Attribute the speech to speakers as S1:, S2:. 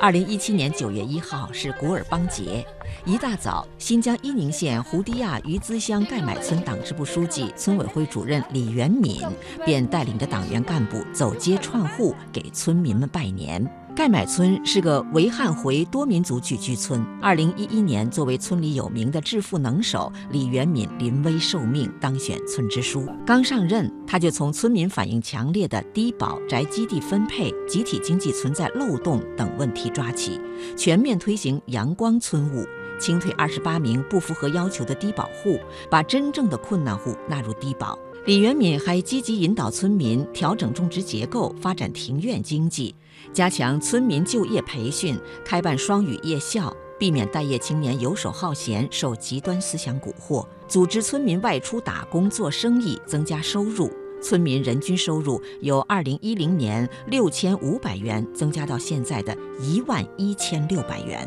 S1: 二零一七年九月一号是古尔邦节，一大早，新疆伊宁县胡迪亚鱼孜乡盖买村党支部书记、村委会主任李元敏便带领着党员干部走街串户，给村民们拜年。盖买村是个维汉回多民族聚居村。二零一一年，作为村里有名的致富能手，李元敏临危受命当选村支书。刚上任，他就从村民反映强烈的低保、宅基地分配、集体经济存在漏洞等问题抓起，全面推行阳光村务，清退二十八名不符合要求的低保户，把真正的困难户纳入低保。李元敏还积极引导村民调整种植结构，发展庭院经济，加强村民就业培训，开办双语夜校，避免待业青年游手好闲，受极端思想蛊惑，组织村民外出打工做生意，增加收入。村民人均收入由二零一零年六千五百元增加到现在的一万一千六百元。